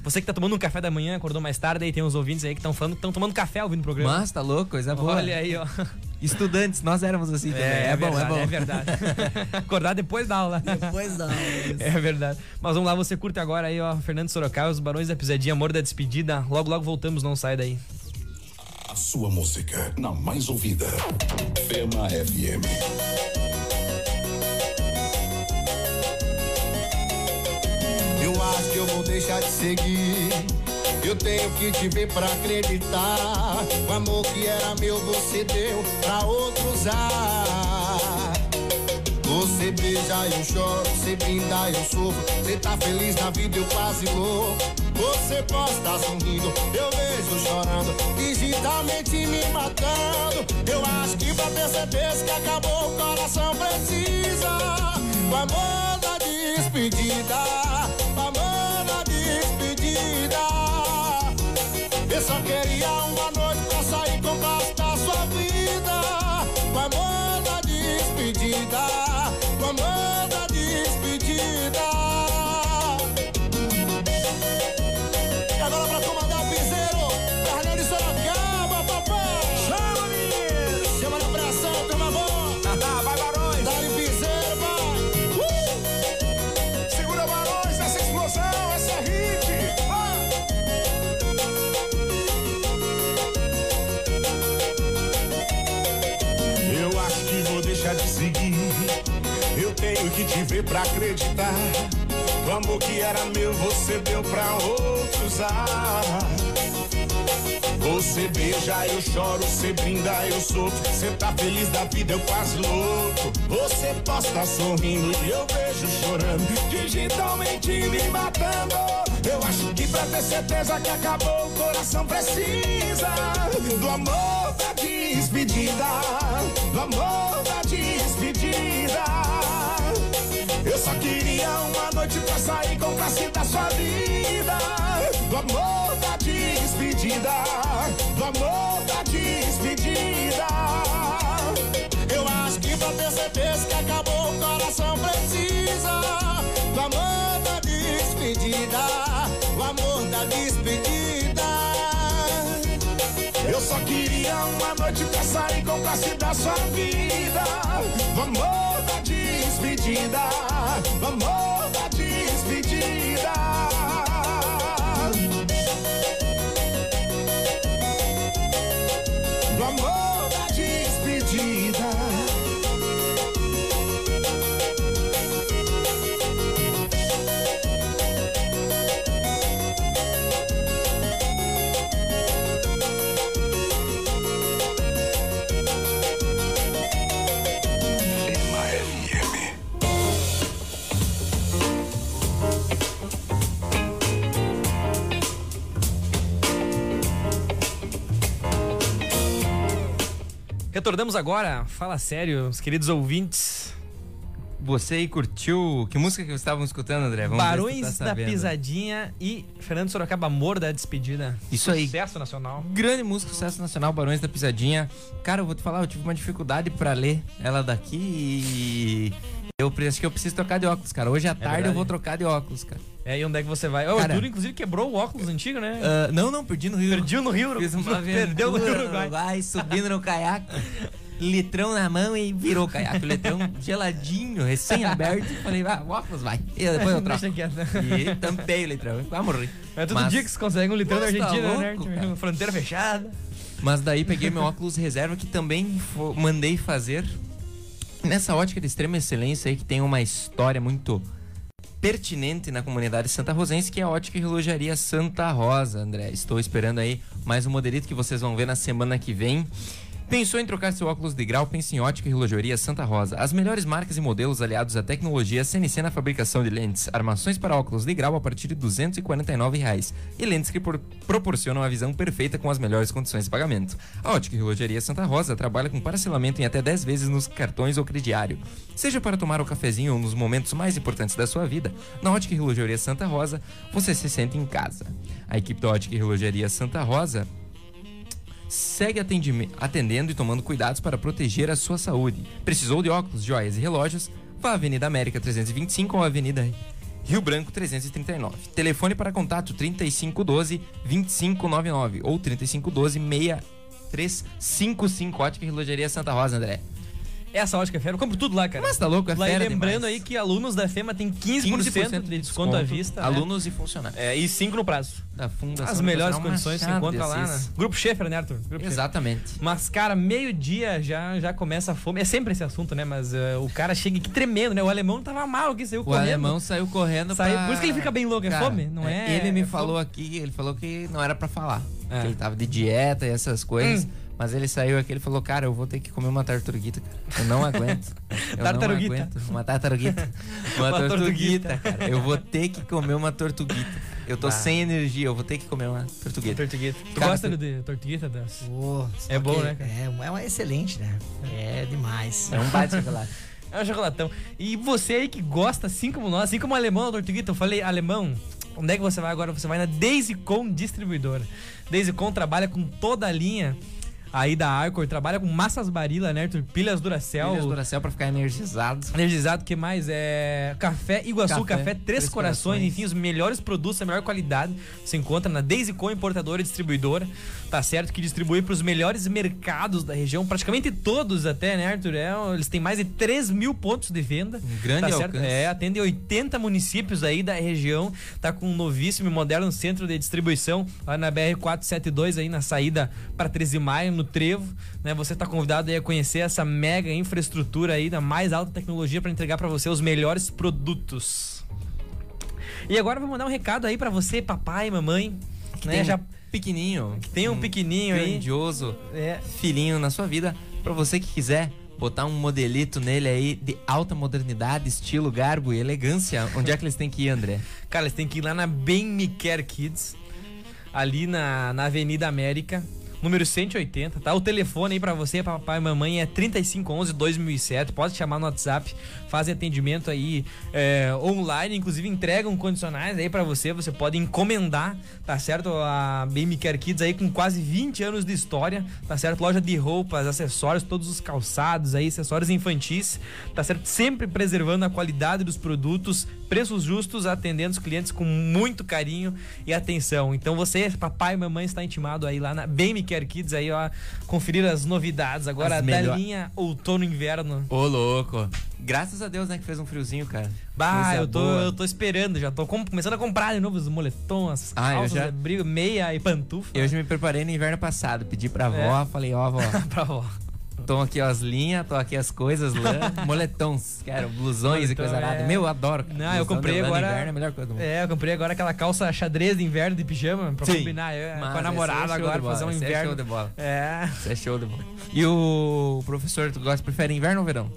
Você que tá tomando um café da manhã, acordou mais tarde, aí tem uns ouvintes aí que estão falando que estão tomando café ouvindo o programa. Mas tá louco, coisa boa. Olha aí, ó. [LAUGHS] Estudantes, nós éramos assim também. É, bom, verdade, é bom. É verdade. [LAUGHS] Acordar depois da aula. Depois da [LAUGHS] É verdade. Mas vamos lá, você curte agora aí, ó, Fernando Sorocaba, os Barões da Pisadinha, Amor da Despedida. Logo, logo voltamos, não sai daí. A sua música na mais ouvida. Fema FM. Acho que eu vou deixar de seguir. Eu tenho que te ver pra acreditar. O amor que era meu, você deu pra outro usar. Você beija, eu choro, você brinda, eu sofro. Você tá feliz na vida, eu quase louco. Você posta sorrindo, eu vejo chorando, digitalmente me matando. Eu acho que pra ter certeza que acabou, o coração precisa. O amor da despedida, Eu só queria uma noite pra sair com da sua vida. O amor da despedida, amor pra acreditar. O amor que era meu, você deu pra outros usar. Você beija, eu choro, você brinda, eu sofro. Você tá feliz da vida, eu quase louco. Você posta sorrindo e eu vejo chorando. Digitalmente me matando. Eu acho que pra ter certeza que acabou, o coração precisa do amor da despedida. Do amor da despedida. Eu só queria uma noite pra sair com classe da sua vida. Do amor da despedida. Do amor da despedida. Eu acho que pra ter certeza que acabou, o coração precisa. Do amor da despedida. O amor da despedida. Eu só queria uma noite pra sair com classe da sua vida. Do amor da despedida. Do amor da despedida. Do Retornamos agora, fala sério, os queridos ouvintes. Você aí curtiu. Que música que vocês estavam escutando, André? Vamos tu Barões tá da. Pisadinha e Fernando Sorocaba, Amor da Despedida. Isso aí. Sucesso nacional. Grande música, sucesso nacional, Barões da Pisadinha. Cara, eu vou te falar, eu tive uma dificuldade pra ler ela daqui e. Eu acho que eu preciso trocar de óculos, cara. Hoje à tarde É verdade. eu vou trocar de óculos, cara. É, e onde é que você vai? Ô, o Cara- Arthur, inclusive, quebrou o óculos antigo, né? Ah, não, não, perdi no Rio. Perdiu no Rio. Fiz uma [LAUGHS] Perdeu no aventura Uruguai. Uruguai, subindo no caiaque. [LAUGHS] Litrão na mão e virou caiaque. O litrão [LAUGHS] geladinho, recém-aberto. Falei, ah, o óculos vai. E depois eu troco. E tampei o litrão. Quase morri. É todo Mas- dia que você consegue um litrão Mas tá Argentina, né? louco, cara. Fronteira fechada. Mas daí peguei meu óculos reserva que também mandei fazer Nessa ótica de extrema excelência aí que tem uma história muito pertinente na comunidade santa rosense, que é a ótica e relojaria Santa Rosa, André. Estou esperando aí mais um modelito que vocês vão ver na semana que vem. Pensou em trocar seu óculos de grau? Pense em Ótica e Relojoaria Santa Rosa. As melhores marcas e modelos aliados à tecnologia CNC na fabricação de lentes. Armações para óculos de grau a partir de 249 reais. E lentes que por- proporcionam a visão perfeita com as melhores condições de pagamento. A Ótica e Relojoaria Santa Rosa trabalha com parcelamento em até 10 vezes nos cartões ou crediário. Seja para tomar o cafezinho ou nos momentos mais importantes da sua vida, na Ótica e Relojoaria Santa Rosa, você se sente em casa. A equipe da Ótica e Relojoaria Santa Rosa segue atendendo e tomando cuidados para proteger a sua saúde. Precisou de óculos, joias e relógios? Vá à Avenida América 325 ou Avenida Rio Branco 339. Telefone para contato 3512 2599 ou 3512 6355 Ótica Relojaria Santa Rosa, André. Essa ótica é fera, eu compro tudo lá, cara. Mas tá louco, é Lá, e fera lembrando demais. aí que alunos da FEMA tem 15%, de desconto à vista. né? Alunos e funcionários. É, e 5 no prazo. Da Fundação As melhores Educacional condições se encontra lá, né? Grupo Schaefer, né, Arthur? Grupo Schaefer. Exatamente. Mas, cara, meio-dia já, já começa a fome. É sempre esse assunto, né? Mas eh, o cara chega aqui tremendo, né? O alemão tava mal aqui, saiu O correndo. alemão saiu correndo Saiu- pra... por isso que ele fica bem louco, é Cara, fome? Não é- Ele me é falou fome. aqui, ele falou que não era pra falar. É. Que ele tava de dieta e essas coisas. Hum. Mas ele saiu aqui, ele falou, cara, eu vou ter que comer uma tartaruguita, cara. Eu não aguento. Eu Tartaruguita. Não aguento. Uma tartaruguita. [LAUGHS] Uma, Uma tortuguita, tortuguita. cara. Eu vou ter que comer uma tortuguita. Eu tô Ah. sem energia, eu vou ter que comer uma tortuguita. Tortuguita. Tu Cara, gosta tu- de tortuguita? Pô, só É bom, né, cara? É, é uma excelente, né? É demais. É um bate de chocolate. [LAUGHS] É um chocolatão. E você aí que gosta, assim como nós, assim como o alemão da Tortuguita, eu falei, alemão, onde é que você vai agora? Você vai na Daisy-Con Distribuidora. Daisy-Con trabalha com toda a linha aí da Arcor, trabalha com massas Barilla, né, Arthur? Pilhas Duracell. Pilhas Duracell pra ficar energizado. Energizado, o que mais? É café Iguaçu, Café, café, Três, Três Corações, Corações. enfim, os melhores produtos, a melhor qualidade se encontra na Daisy-Con Importadora e Distribuidora, tá certo? Que distribui para os melhores mercados da região, praticamente todos até, né, Arthur? É, eles têm mais de 3 mil pontos de venda. Um grande tá certo? alcance. É, atende 80 municípios aí da região, tá com um novíssimo e moderno centro de distribuição lá na BR-472 aí na saída para 13 de maio, no Trevo, né? Você tá convidado aí a conhecer essa mega infraestrutura aí da mais alta tecnologia para entregar para você os melhores produtos. E agora eu vou mandar um recado aí para você, papai, mamãe, Que né? Já um pequenininho. tem um pequenininho aí. grandioso É, filhinho na sua vida. Pra você que quiser botar um modelito nele aí de alta modernidade, estilo, garbo e elegância, onde é que eles têm que ir, André? Cara, eles têm que ir lá na Bem Me Care Kids, ali na, na Avenida América, número 180, tá? O telefone aí pra você, papai e mamãe, é 3511-2007. Pode chamar no WhatsApp, fazem atendimento aí é, online, inclusive entregam condicionais aí pra você. Você pode encomendar, tá certo? A Me Care Kids aí com quase 20 anos de história, tá certo? Loja de roupas, acessórios, todos os calçados aí, acessórios infantis, tá certo? Sempre preservando a qualidade dos produtos, preços justos, atendendo os clientes com muito carinho e atenção. Então você, papai e mamãe, está intimado aí lá na Me Care Kids aí, ó, conferir as novidades agora As da melhor- linha outono inverno. Ô, louco. Graças a Deus, né, que fez um friozinho, cara. Bah, Coisa eu tô, boa. eu tô esperando, já tô com- começando a comprar de novo os moletons, as Ah, calças, já- abrigo, meia e pantufa. Eu já me preparei no inverno passado. Pedi pra É. avó, falei, ó, avó, [LAUGHS] pra vó. Tô aqui as linhas, tô aqui as coisas, lã, [LAUGHS] moletons, quero blusões e coisa é. arada. Meu, eu adoro. cara. Não, eu Blusão comprei lã no agora- inverno é a melhor coisa do mundo. É, eu comprei agora aquela calça xadrez de inverno de pijama pra Sim. combinar é, Mas com a esse namorada é agora, fazer um esse é inverno. show de bola. É. Isso é show de bola. E o professor, tu gosta, prefere inverno ou verão?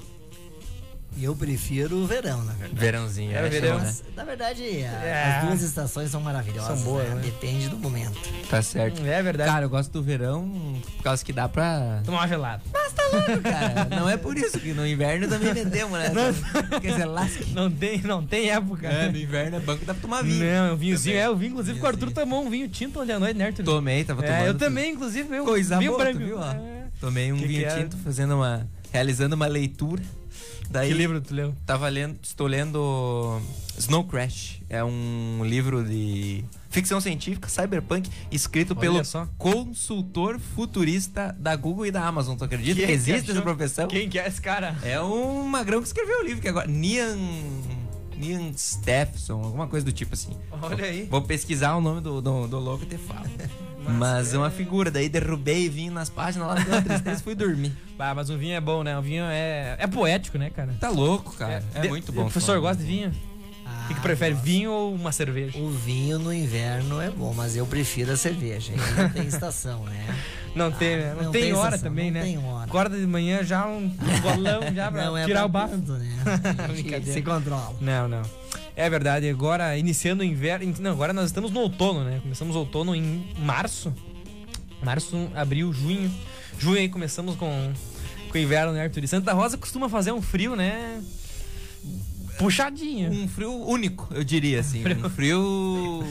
E eu prefiro o verão, na verdade. Verãozinho, É, é, verão. show, né? Mas, na verdade, a- É. as duas estações são maravilhosas. São boas, né? né? Depende do momento. Tá certo. É verdade. Cara, eu gosto do verão por causa que dá pra. Tomar uma gelada. Cara, não é por isso que no inverno também vendemos, né? Quer dizer, lasque. Não tem, não tem época. É, no inverno é banco, dá pra tomar vinho. Não, um vinhozinho. Também. É, o vinho, inclusive, o Arthur tomou um vinho tinto ontem à noite, né, Arthur? Tomei, tava tomando. É, eu também, inclusive, eu. Coisa vinho boa, tu branco. viu, ó? É. Tomei um Que vinho é? tinto, fazendo uma. realizando uma leitura. Daí Que livro tu leu? tava lendo, estou lendo Snow Crash. É um livro de ficção científica, cyberpunk, escrito Olha pelo só. consultor futurista da Google e da Amazon. Tu acredita Quem que que existe achou? essa profissão? Quem que é esse cara? É um magrão que escreveu o livro que agora. Nian. Nian Stephenson, alguma coisa do tipo assim. Olha aí. Vou pesquisar o nome do, do, do louco e te falo. [LAUGHS] Mas é uma figura, daí derrubei vinho nas páginas lá, deu uma tristeza e fui dormir. [LAUGHS] Ah, mas o vinho é bom, né? O vinho é, é poético, né, cara? Tá louco, cara. É, De- muito bom. O professor falar. gosta de vinho? O que, que prefere, vinho ou uma cerveja? O vinho no inverno é bom, mas eu prefiro a cerveja. Não tem estação, né? [LAUGHS] Não tem, né? Não, não tem, tem hora estação, também, não né? tem hora. Acorda de manhã já um, golão já [LAUGHS] pra Não é tirar pra o bafo. tanto, né? Se controla. Não, não. É verdade, agora iniciando o inverno. Não, agora nós estamos no outono, né? Começamos outono em março. Março, abril, junho. Junho aí começamos com, com o inverno, né, Arthur? E Santa Rosa costuma fazer um frio, né? Puxadinho. Um frio único, eu diria assim. [LAUGHS] Um frio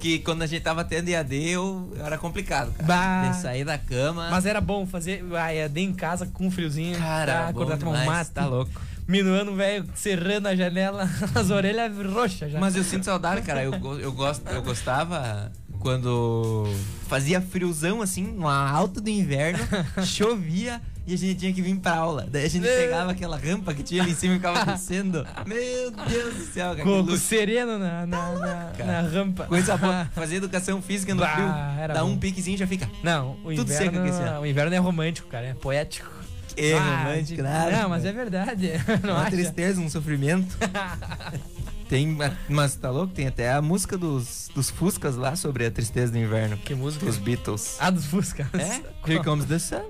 que quando a gente tava tendo IAD eu, era complicado, cara. Bah. De sair da cama. Mas era bom fazer ah, EAD em casa com um friozinho. Cara, bom acordar tomar um mate. tá louco. Minuano, velho, cerrando a janela, [LAUGHS] as orelhas roxas já. Mas eu sinto saudade, cara. Eu, eu, gosto, eu gostava quando fazia friozão assim, uma alta do inverno, [LAUGHS] chovia e a gente tinha que vir pra aula. Daí a gente pegava aquela rampa que tinha ali em cima e ficava [LAUGHS] descendo. Meu Deus do céu, cara. Coco sereno na, na, na, cara. na rampa. Coisa boa. Fazer educação física no Bah, frio. Dá bom. um piquezinho e já fica. Não, o Tudo seco inverno, aqui esse ano. o inverno é romântico, cara, é poético. É Ah, romântico, nada. Não, mas é verdade. [LAUGHS] Não uma acha? tristeza, um sofrimento. [LAUGHS] Tem, mas tá louco? Tem até a música dos, dos Fuscas lá sobre a tristeza do inverno. Que música? Dos Beatles. Ah, dos Fusca. É? [LAUGHS] Here Comes the Sun.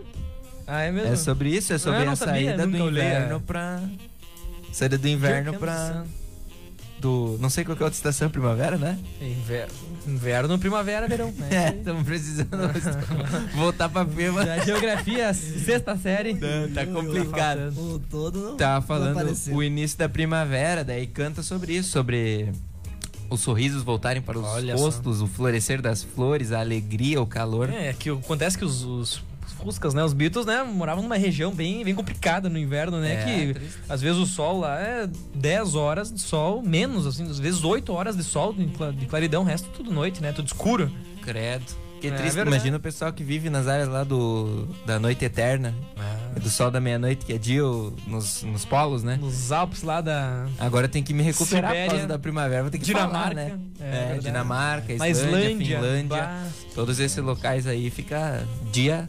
Ah, é mesmo? É sobre isso, é sobre a sabia, saída do olhei, inverno é. pra. Saída do inverno pra. Do. Não sei qual que é a outra estação, primavera, né? Inverno, inverno, primavera, verão. Né? [LAUGHS] É, estamos precisando [LAUGHS] voltar pra firma. Da geografia, sexta série. Tá complicado. O todo não Tá não falando apareceu. o início da primavera, daí canta sobre isso, sobre os sorrisos voltarem para os Olha só. rostos, o florescer das flores, a alegria, o calor. É, que acontece que os, os Fuscas, né? Os Beatles, né? Moravam numa região bem, bem complicada no inverno, né? É, que triste. às vezes o sol lá é 10 horas de sol, menos, assim, às vezes 8 horas de sol, de cla- de claridão, o resto tudo noite, né? Tudo escuro. Credo. Que É triste. verdade. Imagina o pessoal que vive nas áreas lá do da noite eterna, do sol da meia-noite, que é dia nos, nos polos, né? Nos Alpes lá da. Agora tem que me recuperar por Sibéria, causa da primavera. Vou ter que Dinamarca. falar, né? É, É. Dinamarca, Na Islândia, Islândia. Finlândia. bah. Todos esses locais aí fica dia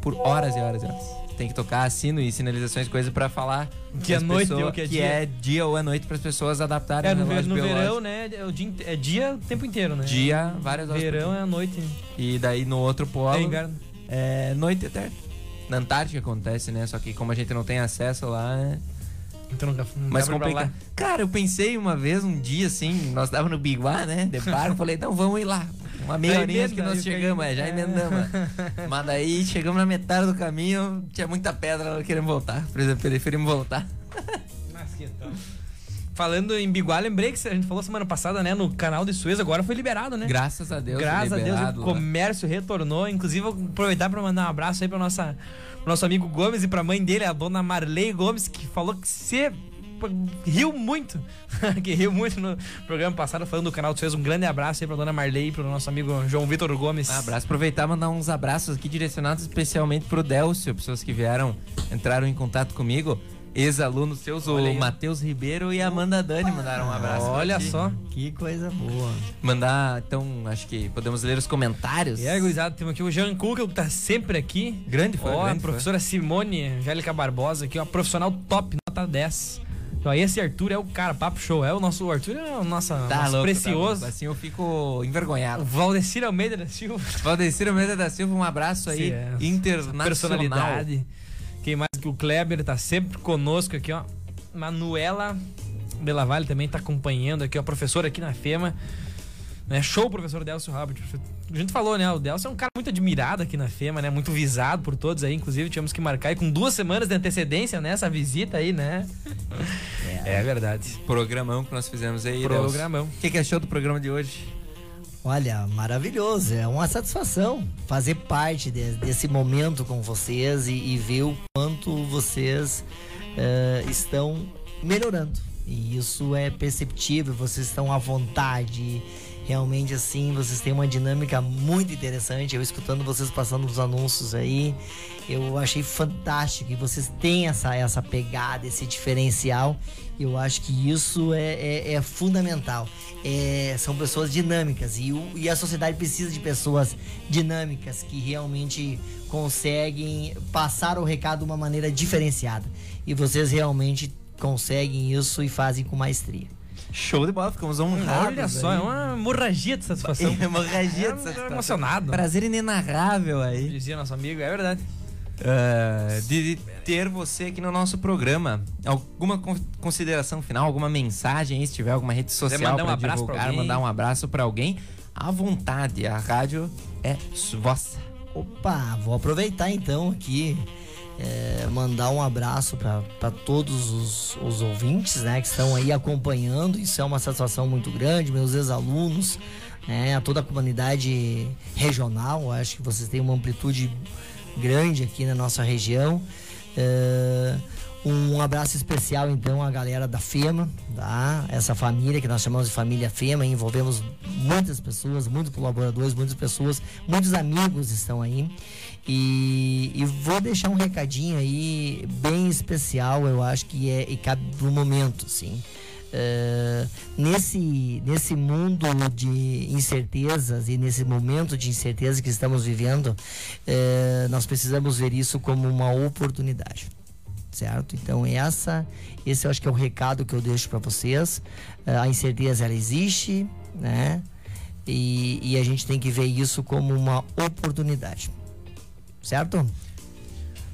por horas e horas e horas. Tem que tocar sino e sinalizações, coisas pra falar Que é pras noite pessoas- que é que dia. é dia ou é noite para as pessoas adaptarem É, no, no verão, né? É, dia, é dia o tempo inteiro, né? Dia, várias horas Verão é a noite. E daí no outro polo É inverno. é noite eterna. Na Antártica acontece, né? Só que como a gente não tem acesso lá, é Então não ir pra complicado. Cara, eu pensei uma vez, um dia assim, nós tava no Biguá, né? De barco, [LAUGHS] falei, então vamos ir lá. Uma meia horinha que nós chegamos, é, já é. emendamos. Mas daí chegamos na metade do caminho, tinha muita pedra, não queremos voltar. Por exemplo, preferimos voltar. Falando em Biguá, lembrei que a gente falou semana passada, né? No canal de Suez, agora foi liberado, né? Graças a Deus, Graças a Deus, liberado o comércio retornou. Inclusive, vou aproveitar para mandar um abraço aí para nossa pro nosso amigo Gomes e pra mãe dele, a dona Marley Gomes, que falou que você riu muito, [LAUGHS] que riu muito no programa passado falando do canal de Suez. Um grande abraço aí pra dona Marley e pro nosso amigo João Vitor Gomes. Um abraço. Aproveitar e mandar uns abraços aqui direcionados especialmente pro Delcio, pessoas que vieram, entraram em contato comigo. Ex-alunos seus, Olha o. Matheus Ribeiro e a Amanda Dani mandaram um abraço. pra Olha ti. só. Que coisa boa. Mandar, então, acho que podemos ler os comentários. E aí, gurizada, temos aqui o Jean Kukel, que tá sempre aqui. Grande fã, Ó, a fã. professora Simone Angélica Barbosa aqui, ó, profissional top, nota 10. Então, esse Arthur é o cara, papo show. É o nosso o Arthur, é o nosso, Tá nosso louco, precioso. tá louco. Assim eu fico envergonhado. Valdecir Almeida da Silva. [LAUGHS] Valdecir Almeida da Silva, um abraço aí, Sim, é. internacional. Personalidade. Quem mais que o Kleber tá sempre conosco aqui, ó. Manuela Bela Vale também tá acompanhando aqui, ó. Professora aqui na FEMA. Né? Show, professor Delcio Robert. A gente falou, né? O Delcio é um cara muito admirado aqui na FEMA, né? Muito visado por todos aí. Inclusive, tivemos que marcar aí com duas semanas de antecedência nessa visita aí, né? É, verdade. Programão que nós fizemos aí. Programão. O que, que achou do programa de hoje? Olha, maravilhoso. É uma satisfação fazer parte de- desse momento com vocês e, e ver o quanto vocês eh, estão melhorando. E isso é perceptível, vocês estão à vontade. Realmente, assim, vocês têm uma dinâmica muito interessante. Eu escutando vocês passando os anúncios aí, eu achei fantástico. E vocês têm essa, essa pegada, esse diferencial. Eu acho que isso é, é- é fundamental. É, são pessoas dinâmicas e, o- e a sociedade precisa de pessoas dinâmicas que realmente conseguem passar o recado de uma maneira diferenciada. E vocês realmente conseguem isso e fazem com maestria. Show de bola, ficamos honrados. Olha só, aí. é uma hemorragia de satisfação. [LAUGHS] Hemorragia É, de satisfação. emocionado. Prazer inenarrável aí. Dizia nosso amigo, é verdade. Ah, de ter você aqui no nosso programa. Alguma con- consideração final, alguma mensagem aí, se tiver alguma rede social mandar um divulgar, mandar um abraço pra alguém, à vontade. A rádio é vossa. Opa, vou aproveitar então aqui, é, mandar um abraço para todos os, os ouvintes né, que estão aí acompanhando. Isso é uma satisfação muito grande, meus ex-alunos, né, a toda a comunidade regional. Acho que vocês têm uma amplitude grande aqui na nossa região. É, um abraço especial então à galera da FEMA, tá? Essa família que nós chamamos de família FEMA, envolvemos muitas pessoas, muitos colaboradores, muitas pessoas, muitos amigos estão aí. E, e vou deixar um recadinho aí bem especial, eu acho que é e cabe pro momento, sim. É, nesse, nesse mundo de incertezas e nesse momento de incerteza que estamos vivendo, é, nós precisamos ver isso como uma oportunidade certo? Então essa, esse eu acho que é o recado que eu deixo para vocês. Eh, A incerteza ela existe, né? E, e a gente tem que ver isso como uma oportunidade, certo?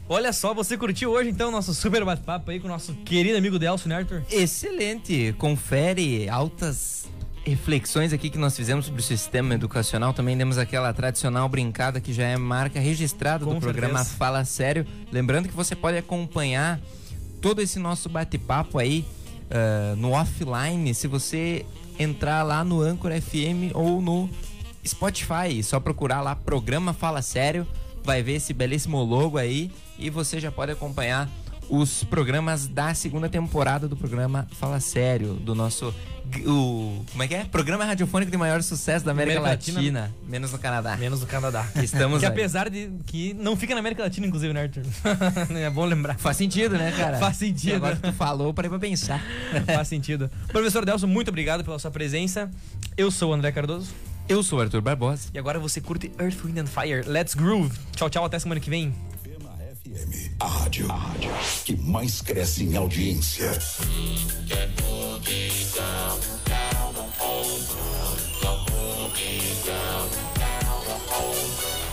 Olha só, você curtiu hoje então nosso super bate-papo aí com o nosso querido amigo Delcio, né, Arthur? Excelente. Confere altas reflexões aqui que nós fizemos sobre o sistema educacional. Também demos aquela tradicional brincada que já é marca registrada Com do programa certeza. Fala Sério. Lembrando que você pode acompanhar todo esse nosso bate-papo aí ah, no offline se você entrar lá no Anchor FM ou no Spotify. Só procurar lá programa Fala Sério, vai ver esse belíssimo logo aí e você já pode acompanhar os programas da segunda temporada do programa Fala Sério, do nosso o como é que é? Programa radiofônico de maior sucesso da América, América Latina, Latina. menos no Canadá. Menos do Canadá. [LAUGHS] Estamos que aí. apesar de que não fica na América Latina, inclusive, né, Arthur? [LAUGHS] é bom lembrar. Faz sentido, né, cara? Faz sentido. E agora que tu falou, parei pra pensar. [LAUGHS] Faz sentido. Professor Delcio, muito obrigado pela sua presença. Eu sou o André Cardoso. Eu sou o Arthur Barbosa. E agora você curte Earth, Wind and Fire. Let's groove. Tchau, tchau. Até semana que vem. FM, a rádio, a rádio que mais cresce em audiência.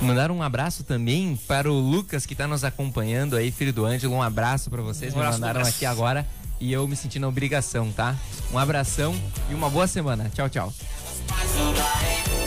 Mandar um abraço também para o Lucas que tá nos acompanhando aí, filho do Ângelo. Um abraço para vocês. Um Me abraço, mandaram Lucas. aqui agora e eu me senti na obrigação, tá? Um abração e uma boa semana. Tchau, tchau. Survive.